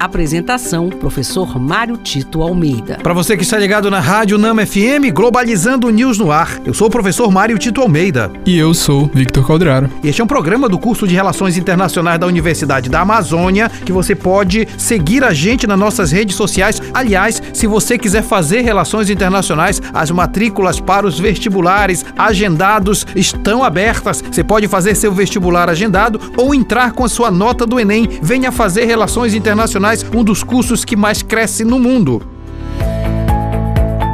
Apresentação: Professor Mário Tito Almeida. Para você que está ligado na Rádio Nama FM, Globalizando News no ar. Eu sou o professor Mário Tito Almeida. E eu sou Victor Calderaro. Este é um programa do curso de Relações Internacionais da Universidade da Amazônia, que você pode seguir a gente nas nossas redes sociais. Aliás, se você quiser fazer relações internacionais, as matrículas para os vestibulares agendados estão abertas. Você pode fazer seu vestibular agendado ou entrar com a sua nota do Enem. Venha fazer relações internacionais um dos cursos que mais cresce no mundo.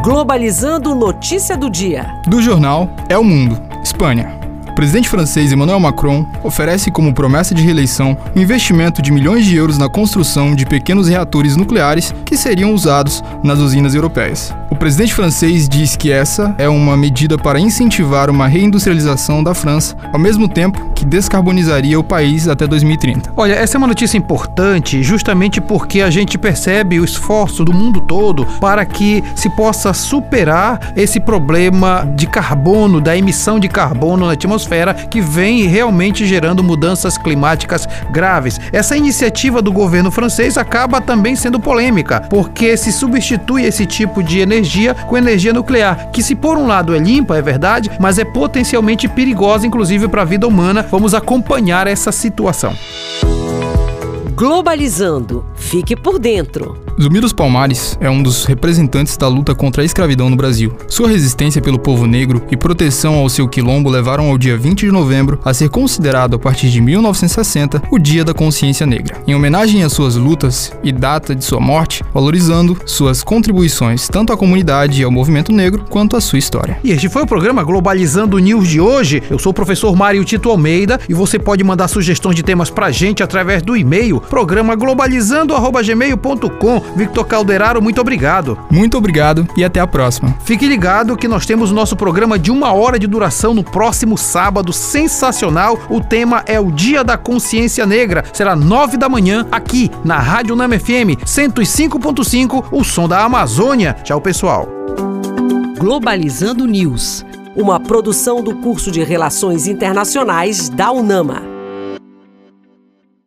Globalizando notícia do dia. Do jornal É o Mundo, Espanha. Presidente francês Emmanuel Macron oferece como promessa de reeleição um investimento de milhões de euros na construção de pequenos reatores nucleares que seriam usados nas usinas europeias. O presidente francês diz que essa é uma medida para incentivar uma reindustrialização da França, ao mesmo tempo que descarbonizaria o país até 2030. Olha, essa é uma notícia importante justamente porque a gente percebe o esforço do mundo todo para que se possa superar esse problema de carbono, da emissão de carbono na atmosfera que vem realmente gerando mudanças climáticas graves. Essa iniciativa do governo francês acaba também sendo polêmica, porque se substitui esse tipo de energia energia com energia nuclear, que se por um lado é limpa, é verdade, mas é potencialmente perigosa, inclusive para a vida humana. Vamos acompanhar essa situação. Globalizando. Fique por dentro. Zumbi Palmares é um dos representantes da luta contra a escravidão no Brasil. Sua resistência pelo povo negro e proteção ao seu quilombo levaram ao dia 20 de novembro a ser considerado, a partir de 1960, o Dia da Consciência Negra, em homenagem às suas lutas e data de sua morte, valorizando suas contribuições tanto à comunidade e ao movimento negro quanto à sua história. E este foi o programa Globalizando News de hoje. Eu sou o professor Mário Tito Almeida e você pode mandar sugestões de temas pra gente através do e-mail programa globalizando@gmail.com. Victor Calderaro, muito obrigado. Muito obrigado e até a próxima. Fique ligado que nós temos nosso programa de uma hora de duração no próximo sábado, sensacional. O tema é o Dia da Consciência Negra. Será nove da manhã aqui na Rádio Nama FM 105.5, o som da Amazônia. Tchau, pessoal. Globalizando News, uma produção do curso de Relações Internacionais da UNAMA.